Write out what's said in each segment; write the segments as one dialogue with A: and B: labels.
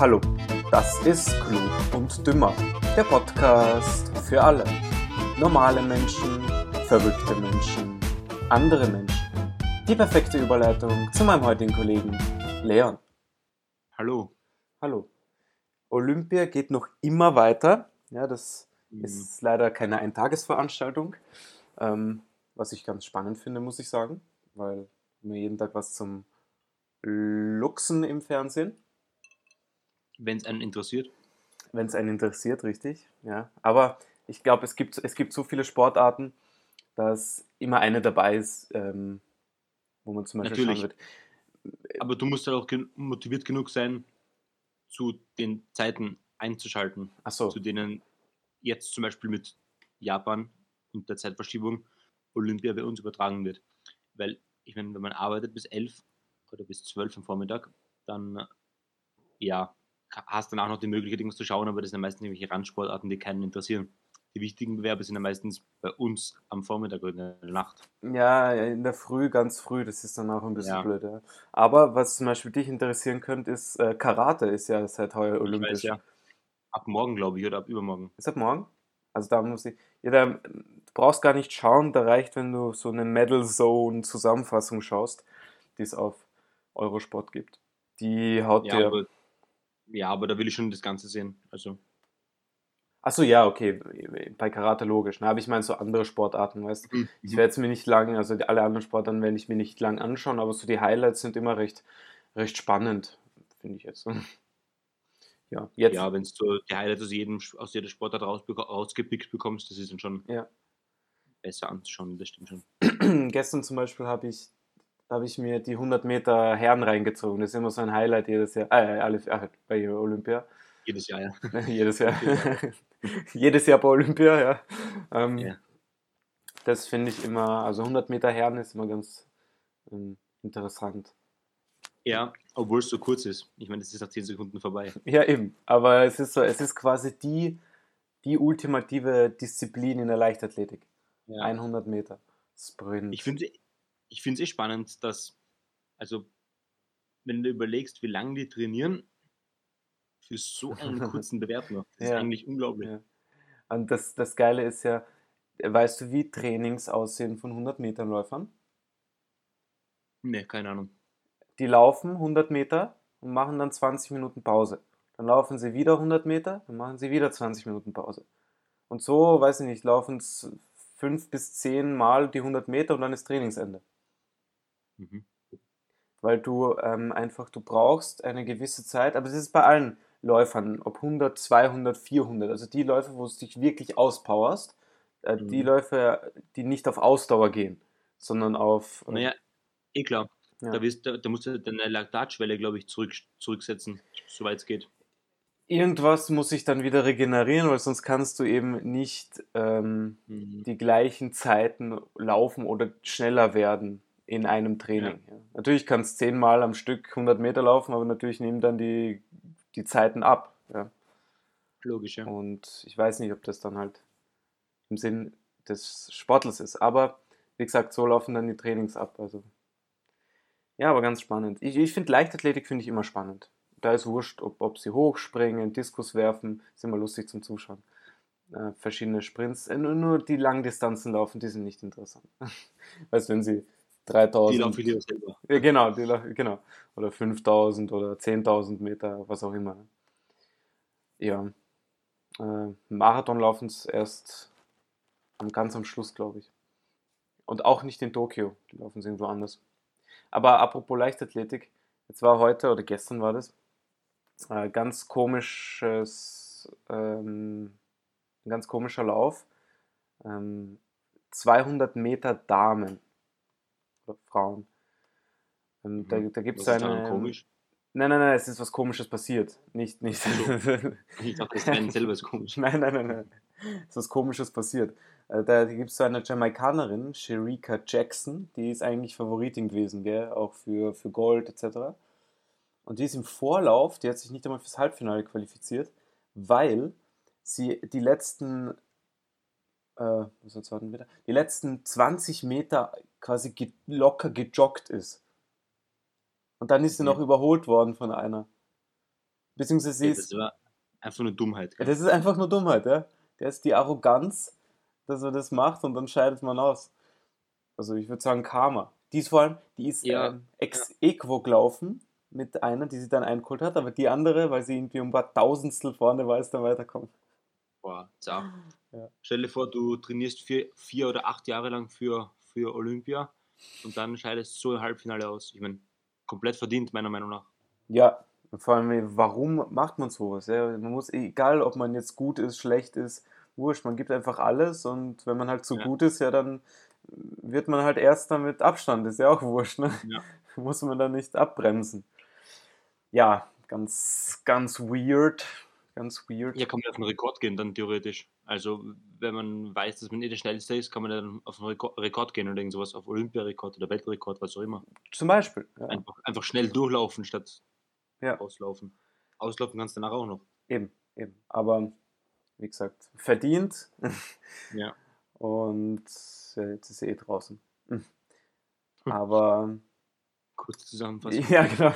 A: Hallo, das ist Klug und Dümmer, der Podcast für alle. Normale Menschen, verrückte Menschen, andere Menschen. Die perfekte Überleitung zu meinem heutigen Kollegen Leon.
B: Hallo.
A: Hallo. Olympia geht noch immer weiter. Ja, das
B: Mhm.
A: ist leider keine Eintagesveranstaltung, ähm, was ich ganz spannend finde, muss ich sagen, weil wir jeden Tag was zum Luxen im Fernsehen.
B: Wenn es einen interessiert.
A: wenn es einen interessiert, richtig. Ja. Aber ich glaube, es gibt, es gibt so viele Sportarten, dass immer eine dabei ist, ähm, wo man zum Beispiel
B: Natürlich.
A: schauen wird.
B: Aber du musst halt auch gen motiviert genug sein, zu den Zeiten einzuschalten,
A: Achso,
B: zu denen jetzt zum Beispiel mit Japan und der Zeitverschiebung Olympia bei uns übertragen wird. Weil, ich meine, wenn man arbeitet bis 11 oder bis 12 am Vormittag, dann ja, hast dann auch noch die Möglichkeit, irgendwas zu schauen, aber das sind ja meistens irgendwelche Randsportarten, die keinen interessieren. Die wichtigen Bewerbe sind ja meistens bei uns am Vormittag oder in der Nacht.
A: ja, in der Früh, ganz früh, das ist dann auch ein bisschen
B: Ja.
A: blöd. Ja. Aber was zum Beispiel dich interessieren könnte, ist äh, Karate ist ja seit heuer olympisch.
B: weiß ja, ab morgen, glaube ich, oder ab übermorgen.
A: Ist ab morgen? Also da muss ich. Ja, da, du brauchst gar nicht schauen, da reicht, wenn du so eine Medal Zone Zusammenfassung schaust, die es auf Eurosport gibt. Die haut
B: Ja,
A: dir.
B: Ja, aber da will ich schon das Ganze sehen. Also,
A: Achso, ja, okay, bei Karate logisch. Ne? Aber ich meine so andere Sportarten, weißt du.
B: Mhm.
A: Ich werde es mir nicht lang, also die, alle anderen Sportarten werde ich mir nicht lang anschauen, aber so die Highlights sind immer recht, recht spannend, finde ich jetzt. Ja, jetzt.
B: ja, wenn du die Highlights aus, jedem, aus jeder Sportart rausgepickt bekommst, das ist dann schon
A: Ja.
B: besser anzuschauen, das stimmt schon.
A: Gestern zum Beispiel habe ich, habe ich mir die 100 Meter Herren reingezogen. Das ist immer so ein Highlight jedes Jahr. Äh, alle, ach, bei Olympia.
B: Jedes Jahr, ja.
A: jedes Jahr. jedes Jahr bei Olympia, ja. Ähm,
B: Ja.
A: Das finde ich immer, also 100 Meter Herren ist immer ganz ähm, interessant.
B: Ja, obwohl es so kurz ist. Ich meine, es ist nach 10 Sekunden vorbei.
A: Ja, eben. Aber es ist so, es ist quasi die, die ultimative Disziplin in der Leichtathletik.
B: Ja.
A: 100 Meter. Sprint.
B: Ich finde ich finde es eh spannend, dass, also, wenn du überlegst, wie lange die trainieren, für so einen kurzen Bewerb noch. Das
A: Ja.
B: ist eigentlich unglaublich.
A: Ja. Und das, das Geile ist ja, weißt du, wie Trainings aussehen von 100 Metern Läufern?
B: Nee, keine Ahnung.
A: Die laufen 100 Meter und machen dann 20 Minuten Pause. Dann laufen sie wieder 100 Meter, dann machen sie wieder 20 Minuten Pause. Und so, weiß ich nicht, laufen es fünf bis zehn Mal die 100 Meter und dann ist Trainingsende.
B: Mhm.
A: Weil du ähm, einfach, du brauchst eine gewisse Zeit, aber es ist bei allen Läufern, ob 100, 200, 400, also die Läufe, wo du dich wirklich auspowerst, äh, die
B: Mhm.
A: Läufe, die nicht auf Ausdauer gehen, sondern auf... äh,
B: Naja, eh klar.
A: Ja.
B: Da, wirst, da, da musst du deine Laktatschwelle, glaube ich, zurück, zurücksetzen, soweit es geht.
A: Irgendwas muss sich dann wieder regenerieren, weil sonst kannst du eben nicht ähm,
B: Mhm.
A: die gleichen Zeiten laufen oder schneller werden in einem Training. Ja. Natürlich kannst du zehnmal am Stück 100 Meter laufen, aber natürlich nehmen dann die, die Zeiten ab. Ja.
B: Logisch, ja.
A: Und ich weiß nicht, ob das dann halt im Sinn des Sportlers ist. Aber wie gesagt, so laufen dann die Trainings ab. Also ja, aber ganz spannend. Ich, ich finde Leichtathletik finde ich immer spannend. Da ist wurscht, ob, ob sie hochspringen, Diskus werfen, ist immer lustig zum Zuschauen. Äh, verschiedene Sprints. Äh, nur, nur die Langdistanzen laufen, die sind nicht interessant. weißt du, wenn sie 3000.
B: Die laufe ich lieber selber.
A: Ja, genau, die, genau. Oder 5000 oder 10.000 Meter, was auch immer. Ja. Äh, Marathon laufen es erst am, ganz am Schluss, glaube ich. Und auch nicht in Tokio, die laufen es irgendwo anders. Aber apropos Leichtathletik, jetzt war heute oder gestern war das, äh, ganz komisches, ähm, ein ganz komischer Lauf. Ähm, 200 Meter Damen Frauen. Ähm, da da gibt es eine.
B: komisch?
A: Nein, nein, nein, es ist was Komisches passiert. Nicht, nicht.
B: Ich dachte, das Rennen selber ist komisch.
A: nein, nein, nein, nein. Es ist was Komisches passiert. Äh, Da gibt es so eine Jamaikanerin, Sherika Jackson, die ist eigentlich Favoritin gewesen, gell? auch für, für Gold etc. Und die ist im Vorlauf, die hat sich nicht einmal fürs Halbfinale qualifiziert, weil sie die letzten, äh, was warten, die letzten 20 Meter quasi ge locker gejoggt ist. Und dann ist sie noch überholt worden von einer. Beziehungsweise sie
B: Ja,
A: ist
B: das war einfach nur Dummheit.
A: Ja, das ist einfach nur Dummheit, ja. Der ist die Arroganz, dass er das macht und dann scheidet man aus. Also ich würde sagen Karma. Die ist vor allem, die ist
B: Ja,
A: ähm, ex equo gelaufen mit einer, die sie dann eingeholt hat, aber die andere, weil sie irgendwie um ein paar Tausendstel vorne war, ist dann weiterkommen.
B: Boah, zart.
A: Ja.
B: Stell dir vor, du trainierst vier, vier oder acht Jahre lang für, für Olympia und dann scheidest du so im Halbfinale aus. Ich meine, komplett verdient, meiner Meinung nach.
A: Ja, vor allem, warum macht man sowas? Ja? Man muss, egal ob man jetzt gut ist, schlecht ist, wurscht, man gibt einfach alles und wenn man halt zu
B: Ja.
A: gut ist, ja, dann wird man halt Erster mit Abstand, ist ja auch wurscht, ne?
B: Ja.
A: Muss man da nicht abbremsen. Ja, ganz, ganz weird, ganz weird.
B: Ja, kann man auf den Rekord gehen, dann theoretisch. Also, wenn man weiß, dass man eh der Schnellste ist, kann man dann auf den Rekord, Rekord gehen oder irgend sowas, auf Olympiarekord oder Weltrekord, was auch immer.
A: Zum Beispiel. Ja,
B: Einfach, einfach schnell durchlaufen statt
A: Ja.
B: auslaufen. Auslaufen kannst du danach auch noch.
A: eben, eben. Aber wie gesagt, verdient
B: Ja.
A: und jetzt ist er eh draußen.
B: Hm.
A: Aber
B: Kurz zusammenfassen.
A: Ja, genau.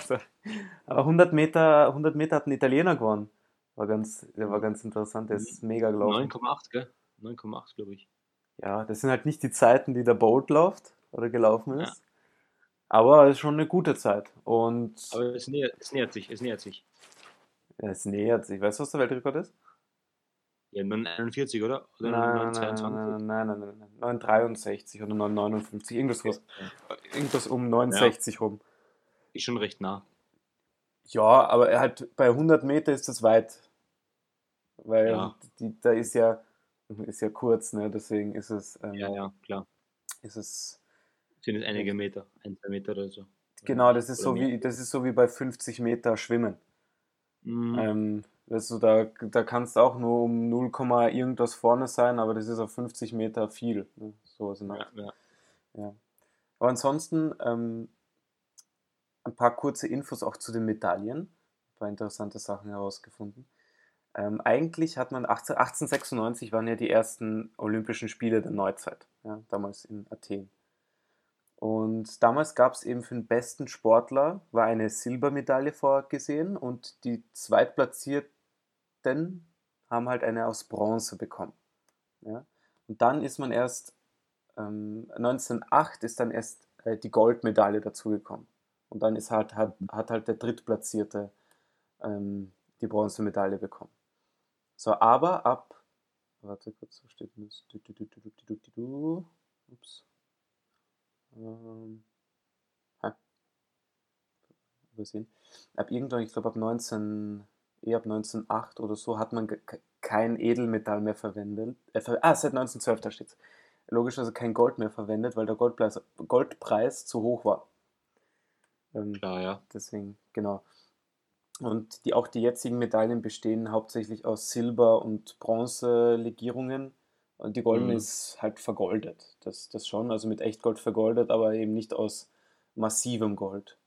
A: Aber 100 Meter, 100 Meter hat ein Italiener gewonnen. War ganz, der war ganz interessant. Der ist mega gelaufen.
B: 9,8, gell? 9,8, glaube ich.
A: Ja, das sind halt nicht die Zeiten, die der Bolt läuft oder gelaufen
B: Ja.
A: ist. Aber es ist schon eine gute Zeit. Und
B: Aber es nähert, es nähert sich, es nähert sich.
A: es nähert sich. Weißt du, was der Weltrekord ist?
B: Ja, 941, oder? Oder
A: Nein, nein,
B: 922?
A: nein, nein, nein, nein, 963 oder 959, irgendwas, was,
B: Ja,
A: irgendwas um 69 rum.
B: Ist schon recht nah.
A: Ja, aber er hat bei 100 Meter ist das weit. Weil
B: Ja.
A: die, da ist ja, ist ja kurz, ne? Deswegen ist es, ähm,
B: Ja, ja, klar.
A: ist es,
B: Sind es einige Meter, ein, zwei Meter oder so.
A: genau, das ist
B: Oder
A: so wie, das ist so wie bei 50 Meter Schwimmen.
B: Mhm.
A: Ähm, du, da, da kannst du auch nur um 0, Komma irgendwas vorne sein, aber das ist auf 50 Meter viel. Ne? So ist
B: ja, ja.
A: Ja. Aber ansonsten ähm, ein paar kurze Infos auch zu den Medaillen. Ein paar interessante Sachen herausgefunden. Ähm, eigentlich hat man 18, 1896 waren ja die ersten Olympischen Spiele der Neuzeit, ja, damals in Athen. Und damals gab es eben für den besten Sportler war eine Silbermedaille vorgesehen und die Zweitplatzierten haben halt eine aus Bronze bekommen. Ja. Und dann ist man erst ähm, 1908 ist dann erst äh, die Goldmedaille dazugekommen. Und dann ist halt, hat, hat halt der Drittplatzierte ähm, die Bronzemedaille bekommen. So, aber ab, warte kurz, wo steht das? Du, du, du. Ups. Ähm, ha. Übersehen. Ab irgendwann, ich glaube ab 19, eh ab 1908 oder so, hat man kein Edelmetall mehr verwendet. Äh, ah, seit 1912, da steht's logischerweise kein Gold mehr verwendet, weil der Goldpreis, Goldpreis zu hoch war. Ähm,
B: Klar, ja.
A: deswegen, genau. Und die, auch die jetzigen Medaillen bestehen hauptsächlich aus Silber- und Bronzelegierungen. Und die goldene
B: Mhm.
A: ist halt vergoldet. Das, das schon, also mit Echtgold vergoldet, aber eben nicht aus massivem Gold.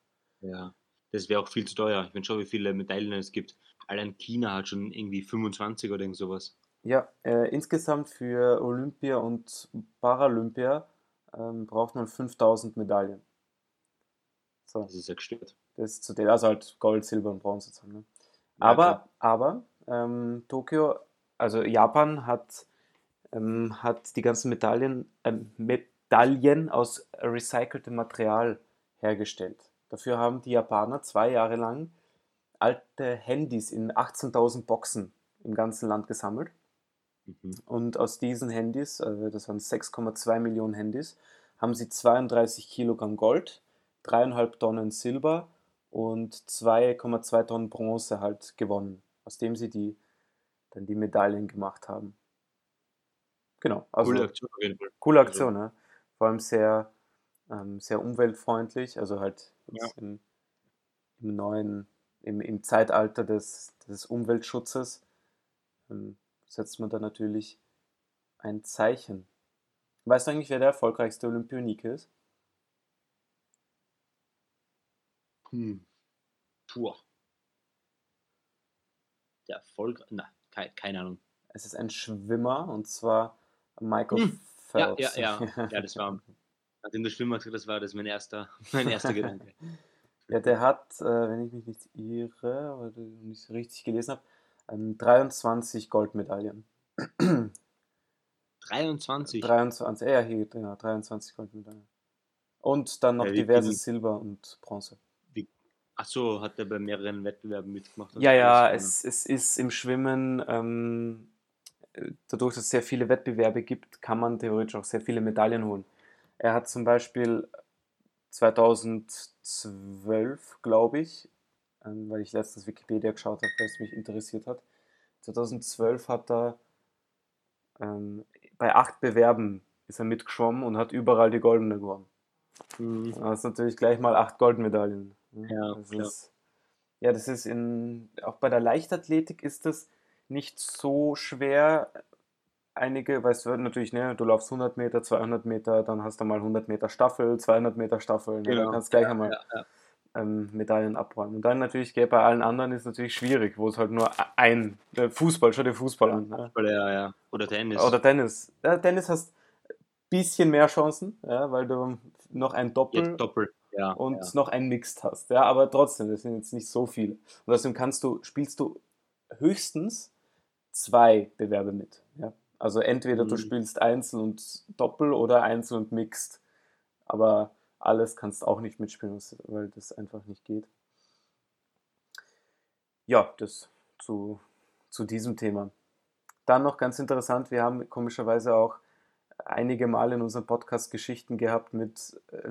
B: Ja. Das wäre auch viel zu teuer. Ich meine schon, wie viele Medaillen es gibt. Allein China hat schon irgendwie 25 oder irgend sowas.
A: Ja, äh, insgesamt für Olympia und Paralympia ähm, braucht man 5000 Medaillen. So.
B: Das ist ja gestört.
A: Das ist zu den, also halt Gold, Silber und Bronze. zusammen, Ne?
B: Ja,
A: Aber,
B: klar.
A: aber ähm, Tokio, also Japan hat, ähm, hat die ganzen Medaillen, ähm, Medaillen aus recyceltem Material hergestellt. Dafür haben die Japaner zwei Jahre lang alte Handys in 18.000 Boxen im ganzen Land gesammelt.
B: Mhm.
A: Und aus diesen Handys, äh, das waren 6,2 Millionen Handys, haben sie 32 Kilogramm Gold, 3,5 Tonnen Silber und 2,2 Tonnen Bronze halt gewonnen, aus dem sie die, dann die Medaillen gemacht haben. Genau, also
B: Coole Aktion auf jeden Fall.
A: coole
B: Also-
A: Aktion, ne? Vor allem sehr, ähm, sehr umweltfreundlich, also halt jetzt im, im neuen, im, im Zeitalter des, des Umweltschutzes ähm, setzt man da natürlich ein Zeichen. Weißt du eigentlich, wer der erfolgreichste Olympionike ist?
B: Hm. Puh. Der Erfolg. Na, keine, keine Ahnung.
A: Es ist ein Schwimmer und zwar Michael
B: Hm. Ja,
A: Phelps.
B: ja, ja. Ja, das war. Nachdem du Schwimmer gesagt das war das mein erster, mein erster Gedanke.
A: Ja, der hat, äh, wenn ich mich nicht irre, oder nicht richtig gelesen habe, ähm, 23 Goldmedaillen.
B: 23.
A: 23, ja, hier, genau, 23 Goldmedaillen. Und dann noch
B: Ja,
A: diverse Silber und Bronze.
B: Ach so, hat er bei mehreren Wettbewerben mitgemacht? und
A: Ja, ja, es, es ist im Schwimmen, ähm, äh, dadurch, dass es sehr viele Wettbewerbe gibt, kann man theoretisch auch sehr viele Medaillen holen. Er hat zum Beispiel 2012, glaube ich, ähm, weil ich letztens Wikipedia geschaut habe, weil es mich interessiert hat. 2012 hat er ähm, bei acht Bewerben ist er mitgeschwommen und hat überall die goldene gewonnen.
B: Mhm.
A: Das ist natürlich gleich mal acht Goldmedaillen. Ne?
B: Ja,
A: das
B: klar.
A: ist, ja, das ist in, auch bei der Leichtathletik ist das nicht so schwer. Einige, weißt du, natürlich, ne, du laufst 100 Meter, 200 Meter, dann hast du mal 100 Meter Staffel, 200 Meter Staffel, ne, dann
B: Genau.
A: kannst du gleich
B: Ja,
A: einmal
B: ja, ja.
A: ähm, Medaillen abräumen. Und dann natürlich, gell, bei allen anderen ist es natürlich schwierig, wo es halt nur ein, der Fußball, schau dir Fußball an. Ne?
B: Oder, ja, ja. Oder Tennis.
A: Oder Tennis. Ja, Tennis hast ein bisschen mehr Chancen, ja, weil du noch ein Doppel
B: Jetzt doppelt. Ja,
A: und
B: ja.
A: noch ein Mixed hast. Ja, aber trotzdem, das sind jetzt nicht so viele. Und außerdem kannst du, spielst du höchstens zwei Bewerbe mit. Ja? Also entweder du
B: Mhm.
A: spielst Einzel und Doppel oder Einzel und Mixed. Aber alles kannst du auch nicht mitspielen, weil das einfach nicht geht. Ja, das zu, zu diesem Thema. Dann noch ganz interessant, wir haben komischerweise auch einige Mal in unserem Podcast Geschichten gehabt mit äh,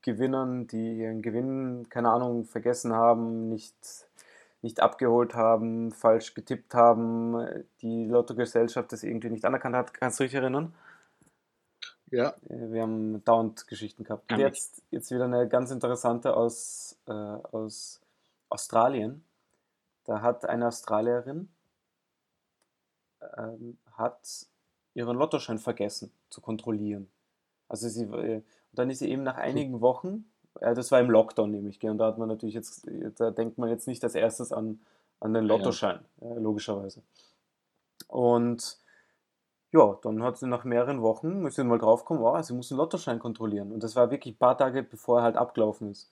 A: Lotteriegewinnern, die ihren Gewinn, keine Ahnung, vergessen haben, nicht, nicht abgeholt haben, falsch getippt haben, die Lottogesellschaft das irgendwie nicht anerkannt hat. Kannst du dich erinnern?
B: ja.
A: Äh, Wir haben dauernd Geschichten gehabt. Und jetzt, jetzt wieder eine ganz interessante aus, äh, aus Australien. Da hat eine Australierin ähm, hat ihren Lottoschein vergessen zu kontrollieren. Also sie, äh, und dann ist sie eben nach einigen Wochen, äh, das war im Lockdown nämlich, gell, und da hat man natürlich jetzt, da denkt man jetzt nicht als erstes an, an den
B: Ja, ja.
A: Lottoschein, äh, logischerweise. Und ja, dann hat sie nach mehreren Wochen, sie mal draufgekommen, oh, sie muss einen Lottoschein kontrollieren. Und das war wirklich ein paar Tage, bevor er halt abgelaufen ist.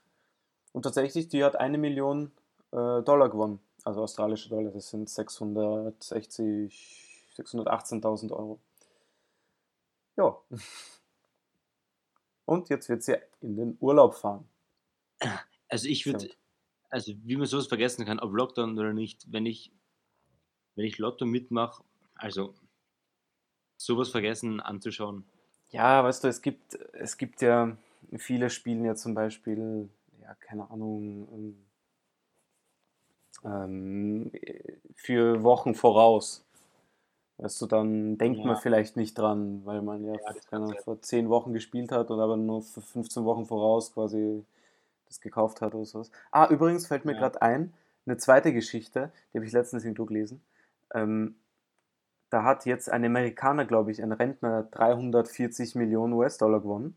A: Und tatsächlich, die hat eine Million äh, Dollar gewonnen. Also australische Dollar, das sind 660, 618.000 Euro. Ja. Und jetzt wird sie in den Urlaub fahren.
B: Also ich würde, also wie man sowas vergessen kann, ob Lockdown oder nicht, wenn ich, wenn ich Lotto mitmache, also sowas vergessen anzuschauen.
A: Ja, weißt du, es gibt, es gibt ja, viele spielen ja zum Beispiel, ja, keine Ahnung, ähm, für Wochen voraus. Weißt du, dann denkt man
B: Ja.
A: vielleicht nicht dran, weil man ja,
B: Ja, sein.
A: vor 10 Wochen gespielt hat und aber nur für 15 Wochen voraus quasi das gekauft hat oder sowas. Ah, übrigens fällt mir
B: Ja.
A: gerade ein, eine zweite Geschichte, die habe ich letztens irgendwo gelesen. Ähm, da hat jetzt ein Amerikaner, glaube ich, ein Rentner 340 Millionen US-Dollar gewonnen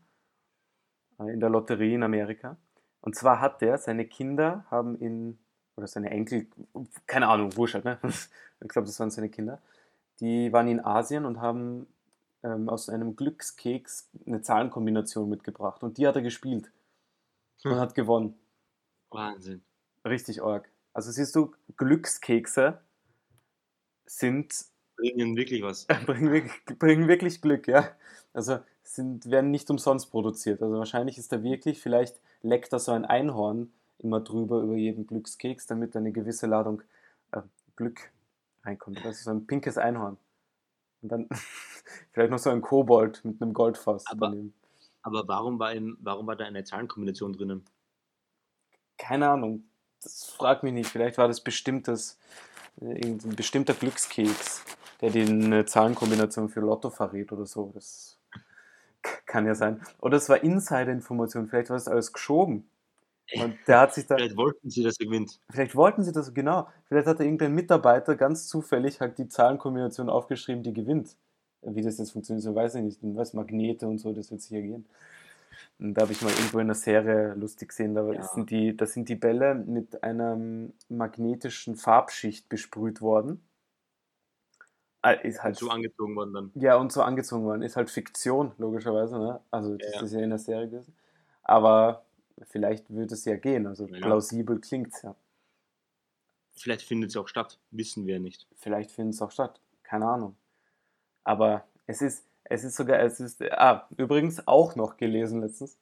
A: äh, in der Lotterie in Amerika. Und zwar hat der, seine Kinder haben in, oder seine Enkel, keine Ahnung, wurscht halt, ne? Ich glaube, das waren seine Kinder. Die waren in Asien und haben ähm, aus einem Glückskeks eine Zahlenkombination mitgebracht. Und die hat er gespielt und
B: Hm.
A: hat gewonnen.
B: Wahnsinn.
A: Richtig arg. Also siehst du, Glückskekse sind
B: Bringen wirklich was.
A: bringen wirklich, bringen wirklich Glück, ja. Also sind, werden nicht umsonst produziert. Also wahrscheinlich ist da wirklich, vielleicht leckt da so ein Einhorn immer drüber über jeden Glückskeks, damit eine gewisse Ladung äh, Glück reinkommt. Das ist so ein pinkes Einhorn. Und dann vielleicht noch so ein Kobold mit einem Goldfass
B: Aber-
A: daneben.
B: Aber warum war, im, warum war da eine Zahlenkombination drinnen?
A: Keine Ahnung. Das fragt mich nicht. Vielleicht war das bestimmtes, irgendein bestimmter Glückskeks, der dir eine Zahlenkombination für Lotto verrät oder so. Das kann ja sein. Oder es war Insider-Information. Vielleicht war das alles geschoben. Und der hat sich da,
B: Vielleicht wollten sie, dass er gewinnt.
A: vielleicht wollten sie das, genau. Vielleicht hat irgendein Mitarbeiter ganz zufällig halt die Zahlenkombination aufgeschrieben, die gewinnt. Wie das jetzt funktioniert, so weiß ich nicht. Und was Magnete und so, das wird sicher gehen. Und da habe ich mal irgendwo in einer Serie lustig gesehen, da,
B: Ja.
A: sind die, da sind die Bälle mit einer magnetischen Farbschicht besprüht worden. Ah, Ist
B: Halt
A: halt
B: so angezogen worden dann.
A: ja, und so angezogen worden. Ist halt Fiktion, logischerweise, ne? Also, das
B: Ja, ja.
A: ist ja in der Serie gewesen. Aber vielleicht würde es ja gehen. Also
B: Ja.
A: plausibel klingt es ja.
B: Vielleicht findet sie auch statt, wissen wir nicht.
A: Vielleicht findet es auch statt. Keine Ahnung. Aber es ist, es ist sogar, es ist, ah, übrigens auch noch gelesen letztens.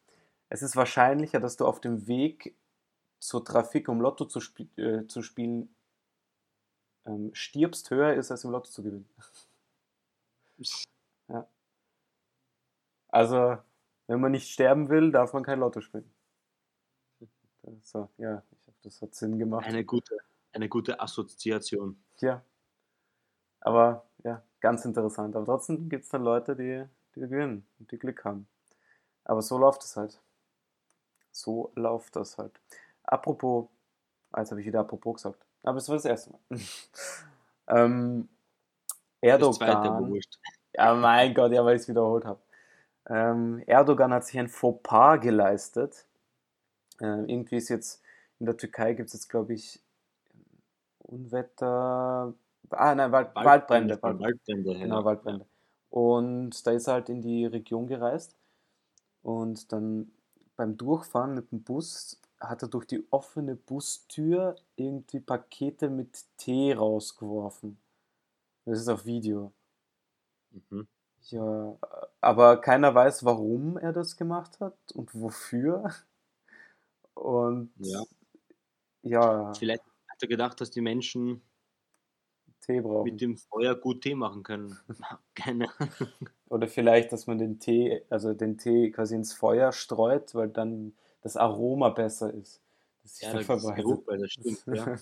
A: Es ist wahrscheinlicher, dass du auf dem Weg zur Trafik, um Lotto zu, spie äh, zu spielen, ähm, stirbst, höher ist, als im Lotto zu gewinnen. Also, wenn man nicht sterben will, darf man kein Lotto spielen. So, ja, ich hoffe, das hat Sinn gemacht.
B: Eine gute, eine gute Assoziation.
A: Ja. Aber ja, ganz interessant. Aber trotzdem gibt es dann Leute, die, die gewinnen und die Glück haben. Aber so läuft es halt. So läuft das halt. Apropos, ah, jetzt habe ich wieder apropos gesagt. Aber es war das erste Mal. ähm,
B: Das zweite,
A: Erdogan. Ja, mein Gott, ja, weil ich es wiederholt habe. Ähm, Erdogan hat sich ein Fauxpas geleistet. Ähm, irgendwie ist jetzt in der Türkei gibt es jetzt, glaube ich, Unwetter. Ah, nein, Wald, Waldbrände. Waldbrände.
B: Waldbrände,
A: Genau,
B: ja.
A: Waldbrände. Und da ist er halt in die Region gereist. Und dann beim Durchfahren mit dem Bus hat er durch die offene Bustür irgendwie Pakete mit Tee rausgeworfen. Das ist auf Video.
B: Mhm.
A: Ja, aber keiner weiß, warum er das gemacht hat und wofür. Und
B: Ja.
A: ja,
B: Vielleicht hat er gedacht, dass die Menschen
A: Tee brauchen.
B: mit dem Feuer gut Tee machen können. Keine
A: Oder vielleicht, dass man den Tee, also den Tee quasi ins Feuer streut, weil dann das Aroma besser ist. Das sich
B: Ja, ist
A: verbreitet.
B: Geruch, weil das stimmt, ja.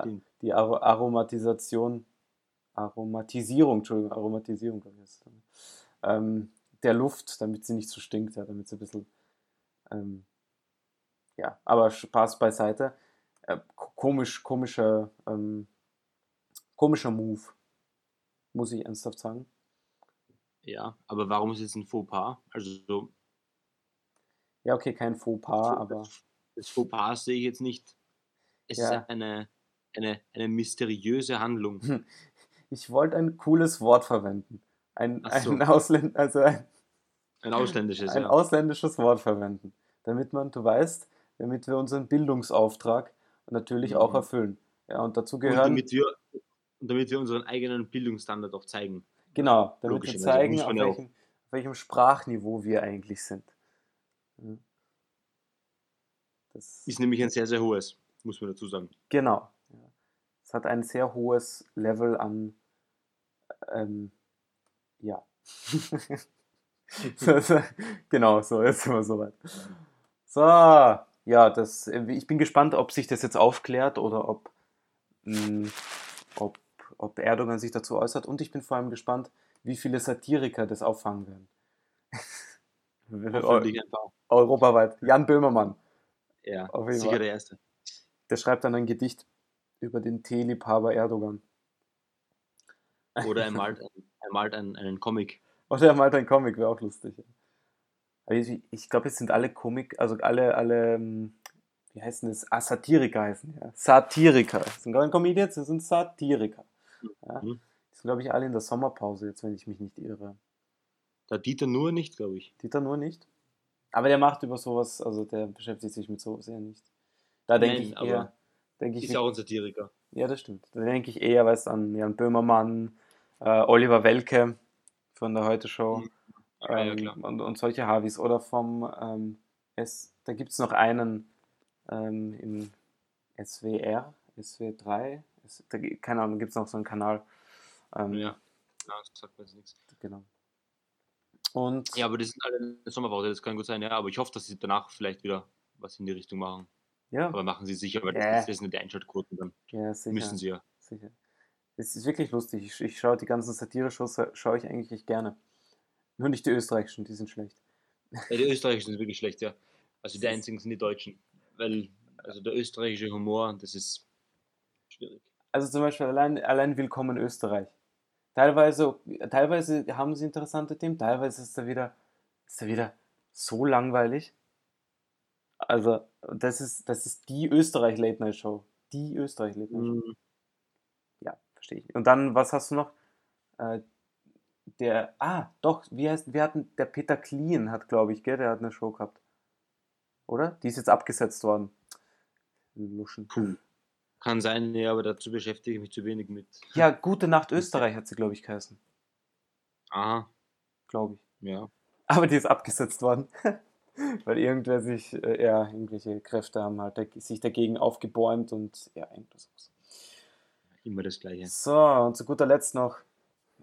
B: Stimmt.
A: Die Ar Aromatisation, Aromatisierung, Entschuldigung, Aromatisierung, glaube ich, ist ähm, der Luft, damit sie nicht so stinkt, ja, damit sie ein bisschen, ähm, ja, aber Spaß beiseite. Äh, ko- komisch, komischer, ähm, komischer Move, muss ich ernsthaft sagen.
B: Ja, aber warum ist es ein Fauxpas? Also so,
A: Ja, okay, kein Fauxpas, aber
B: das Fauxpas sehe ich jetzt nicht. Es
A: Ja.
B: ist eine, eine, eine mysteriöse Handlung.
A: ich wollte ein cooles Wort verwenden. Ein,
B: so.
A: ein, Ausländ also ein,
B: Ein ausländisches,
A: ein
B: ja.
A: ausländisches Wort verwenden. Damit man, du weißt, damit wir unseren Bildungsauftrag natürlich auch
B: Mhm.
A: erfüllen. Ja, und dazu
B: Und
A: gehören,
B: damit wir, und damit wir unseren eigenen Bildungsstandard auch zeigen.
A: genau, damit wir
B: logischerweise,
A: zeigen,
B: muss
A: auf
B: auch.
A: welchem, auf welchem Sprachniveau wir eigentlich sind. Das,
B: Ist nämlich ein sehr, sehr hohes, muss man dazu sagen.
A: Genau. Es hat ein sehr hohes Level an, ähm, ja. So, so, genau, so, jetzt sind wir soweit. So, ja, das, ich bin gespannt, ob sich das jetzt aufklärt oder ob, mh, ob, ob Erdogan sich dazu äußert. Und ich bin vor allem gespannt, wie viele Satiriker das auffangen werden. Europaweit. Jan Böhmermann.
B: Ja,
A: Auf jeden
B: sicher
A: Fall.
B: der Erste.
A: Der schreibt dann ein Gedicht über den Teeliebhaber Erdogan.
B: Oder er malt, er malt einen, einen Comic.
A: Oder er malt ein Comic, wäre auch lustig. Aber ich, ich glaube, es sind alle Komik, also alle, alle, ähm, wie heißen das? Ah, Satiriker heißen ja. Satiriker. Das sind keine Comedians, das sind Satiriker. Ja.
B: Mhm.
A: Die sind, glaube ich, alle in der Sommerpause jetzt, wenn ich mich nicht irre.
B: Der Dieter nur nicht, glaube ich.
A: Dieter nur nicht. Aber der macht über sowas, also der beschäftigt sich mit sowas eher nicht. Da denke ich
B: aber
A: eher, denke ich
B: Ist ja auch ein Satiriker.
A: Ja, das stimmt. Da denke ich eher weißt, an Jan Böhmermann, äh, Oliver Welke von der Heute Show
B: Mhm. Ja, ja,
A: ähm,
B: klar.
A: und, und solche Harvis. Oder vom ähm, S, da gibt es noch einen ähm, im SWR, SW3, S, da, keine Ahnung, gibt es noch so einen Kanal. Ähm,
B: Ja. Ja, das sagt mir jetzt nichts.
A: Genau. Und
B: Ja, aber die sind alle Sommerpause, das kann gut sein, ja. Aber ich hoffe, dass sie danach vielleicht wieder was in die Richtung machen.
A: ja,
B: Aber machen sie sicher, weil
A: Ja.
B: das, das sind die Einschaltquoten, dann
A: ja, sicher.
B: müssen sie ja.
A: Sicher. Es ist wirklich lustig. Ich, ich schaue die ganzen Satire-Shows, schaue ich eigentlich echt gerne. Nur nicht die österreichischen, die sind schlecht.
B: ja. Die österreichischen sind wirklich schlecht, ja. Also die einzigen sind die Deutschen. Weil, also der österreichische Humor, das ist schwierig.
A: Also zum Beispiel allein, allein Willkommen Österreich. Teilweise, teilweise haben sie interessante Themen, teilweise ist er wieder, ist er wieder so langweilig. Also, das ist, das ist die Österreich Late Night Show. Die Österreich Late Night Show.
B: Mhm.
A: Ja, verstehe ich. Und dann, was hast du noch? Äh, der, ah, doch, wie heißt, wir hatten, der Peter Klien hat, glaube ich, gell, der hat eine Show gehabt. Oder? Die ist jetzt abgesetzt worden. Luschen.
B: Puh. Kann sein, nee, aber dazu beschäftige ich mich zu wenig mit.
A: Ja, Gute Nacht Österreich hat sie, glaube ich, geheißen.
B: Aha,
A: Glaube ich.
B: ja.
A: Aber die ist abgesetzt worden. Weil irgendwer sich, äh, ja, irgendwelche Kräfte haben halt sich dagegen aufgebäumt und ja, irgendwas.
B: Immer das Gleiche.
A: So, und zu guter Letzt noch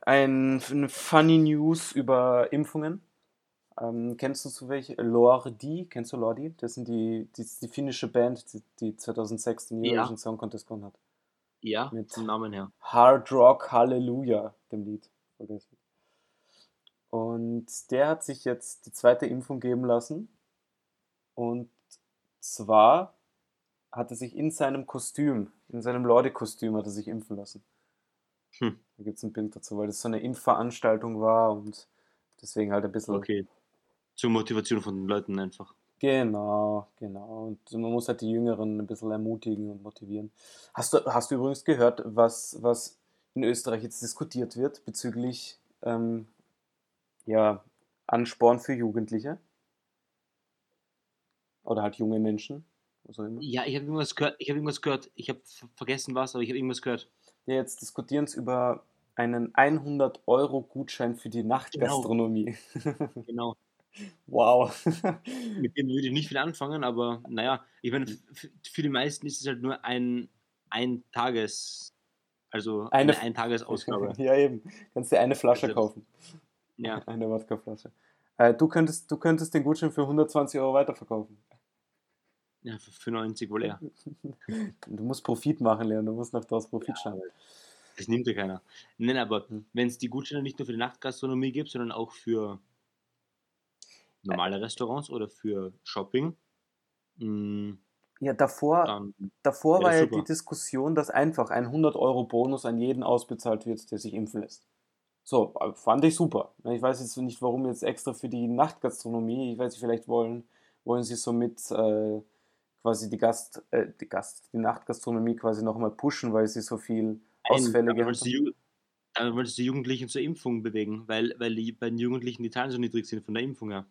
A: ein, eine funny News über Impfungen. Ähm, kennst du so welche? Lordi, kennst du Lordi? Das sind die, die, die finnische Band, die, die 2006 den
B: Ja.
A: Eurovision Song Contest gewonnen hat.
B: Ja,
A: Mit-
B: vom Namen her.
A: Hard Rock Hallelujah, dem Lied. Und der hat sich jetzt die zweite Impfung geben lassen. Und zwar hat er sich in seinem Kostüm, in seinem Lorde-Kostüm hat er sich impfen lassen.
B: Hm.
A: Da gibt es ein Bild dazu, weil das so eine Impfveranstaltung war und deswegen halt ein bisschen.
B: Okay. Zur Motivation von den Leuten einfach.
A: Genau, genau. Und man muss halt die Jüngeren ein bisschen ermutigen und motivieren. Hast du, hast du übrigens gehört, was, was in Österreich jetzt diskutiert wird bezüglich ähm, ja, Ansporn für Jugendliche? Oder halt junge Menschen? Was auch immer.
B: Ja, ich habe irgendwas gehört. Ich habe irgendwas gehört. Ich habe ver- vergessen was, aber ich habe irgendwas gehört.
A: Ja, jetzt diskutieren sie über einen 100-Euro-Gutschein für die Nachtgastronomie.
B: Genau.
A: Wow.
B: Mit dem würde ich nicht viel anfangen, aber naja, ich meine, für die meisten ist es halt nur ein, ein Tages, also
A: Eine-
B: eine Eintagesausgabe.
A: ja, eben. Kannst dir eine Flasche
B: Also-
A: kaufen.
B: ja,
A: Eine Wodkaflasche. Äh, du, könntest, du könntest den Gutschein für 120 Euro weiterverkaufen.
B: Ja, für, für 90 wohl eher.
A: Du musst Profit machen, Leon. Du musst noch daraus Profit schaffen.
B: Das nimmt ja keiner. Nein, aber
A: Hm.
B: wenn es die Gutscheine nicht nur für die Nachtgastronomie gibt, sondern auch für normale Restaurants oder für Shopping, mh,
A: Ja, davor,
B: dann
A: davor
B: Ja,
A: war ja
B: super.
A: die Diskussion, dass einfach ein 100-Euro-Bonus an jeden ausbezahlt wird, der sich impfen lässt. So, äh, fand ich super. Ich weiß jetzt nicht, warum jetzt extra für die Nachtgastronomie. Ich weiß nicht, vielleicht wollen, wollen sie somit äh, quasi die Gast, äh, die Gast, die Nachtgastronomie quasi nochmal pushen, weil sie so viel Ausfälle gehabt
B: wolltest du die
A: haben.
B: Damit wolltest du die Jugendlichen zur Impfung bewegen, weil, weil die, bei den Jugendlichen die Zahlen so niedrig sind von der Impfung her.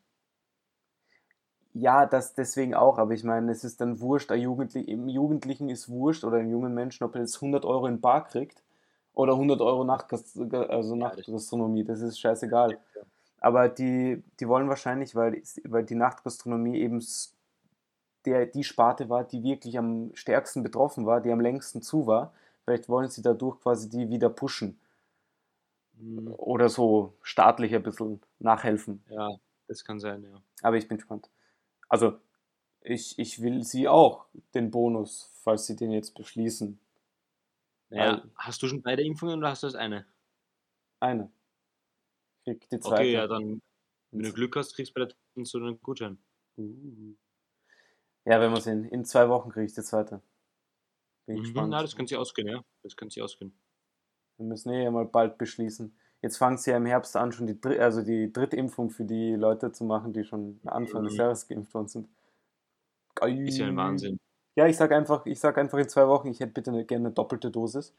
A: Ja, das deswegen auch, aber ich meine, es ist dann wurscht, ein Jugendlich, im Jugendlichen ist wurscht oder einem jungen Menschen, ob er jetzt 100 Euro in Bar kriegt oder 100 Euro Nachtgast also Nachtgastronomie, das ist scheißegal. Aber die, die wollen wahrscheinlich, weil, weil die Nachtgastronomie eben der, die Sparte war, die wirklich am stärksten betroffen war, die am längsten zu war, vielleicht wollen sie dadurch quasi die wieder pushen
B: Hm,
A: oder so staatlich ein bisschen nachhelfen.
B: Ja, das kann sein, ja.
A: Aber ich bin gespannt. Also, ich, ich will sie auch, den Bonus, falls sie den jetzt beschließen.
B: Naja,
A: Weil-
B: hast du schon beide Impfungen oder hast du das eine?
A: Eine. Krieg die zweite.
B: Okay, ja, dann, wenn du Glück hast, kriegst du bei der dritten so einen Gutschein.
A: Uh. Ja, wenn wir sehen. In zwei Wochen kriege ich die zweite. Bin
B: Mhm,
A: gespannt.
B: na, das kann sich ausgehen, ja. Das kann sich ausgehen.
A: Wir müssen eh mal bald beschließen. Jetzt fangen sie ja im Herbst an, schon die, Dr- also die Drittimpfung für die Leute zu machen, die schon Anfang des
B: Mhm.
A: Jahres geimpft worden sind.
B: Ist ja ein Wahnsinn.
A: Ja, ich sag einfach, ich sag einfach in zwei Wochen, ich hätte bitte eine, gerne eine doppelte Dosis.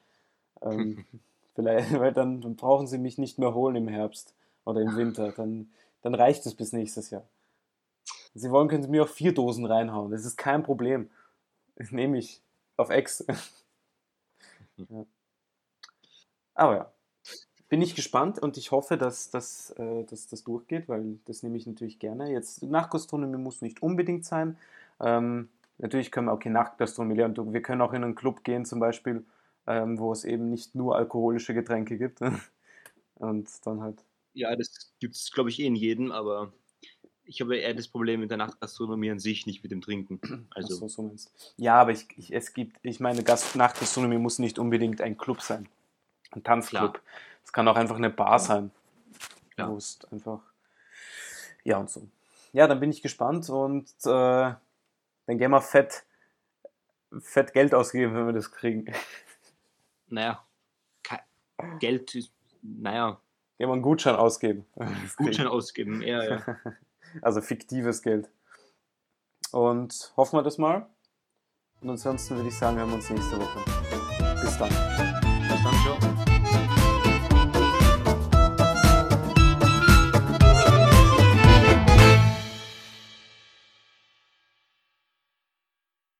A: Ähm, vielleicht, weil dann, dann brauchen sie mich nicht mehr holen im Herbst oder im Winter. Dann, dann reicht es bis nächstes Jahr. Wenn Sie wollen, können Sie mir auch vier Dosen reinhauen. Das ist kein Problem. Das nehme ich auf Ex. ja. Aber ja. Bin ich gespannt und ich hoffe, dass, dass, äh, dass das durchgeht, weil das nehme ich natürlich gerne. Jetzt Nachgastronomie muss nicht unbedingt sein. Ähm, natürlich können wir, okay, Nachtgastronomie, und wir können auch in einen Club gehen zum Beispiel, ähm, wo es eben nicht nur alkoholische Getränke gibt. und dann halt,
B: Ja, das gibt es, glaube ich, eh in jedem, aber ich habe eher das Problem mit der Nachtgastronomie an sich, nicht mit dem Trinken. Also,
A: so, so. Ja, aber ich, ich, es gibt, ich meine, Gast Nachtgastronomie muss nicht unbedingt ein Club sein. Ein Tanzclub. Es kann auch einfach eine Bar
B: Ja.
A: sein.
B: Klar.
A: Wo es einfach. Ja, und so. Ja, dann bin ich gespannt und äh, dann gehen wir fett, fett Geld ausgeben, wenn wir das kriegen.
B: naja, Geld ist, naja,
A: Gehen wir einen Gutschein ausgeben.
B: Gutschein ausgeben, eher, ja.
A: Also fiktives Geld. Und hoffen wir das mal. Und ansonsten würde ich sagen, wir uns nächste Woche. Bis dann.
B: Bis dann, ciao.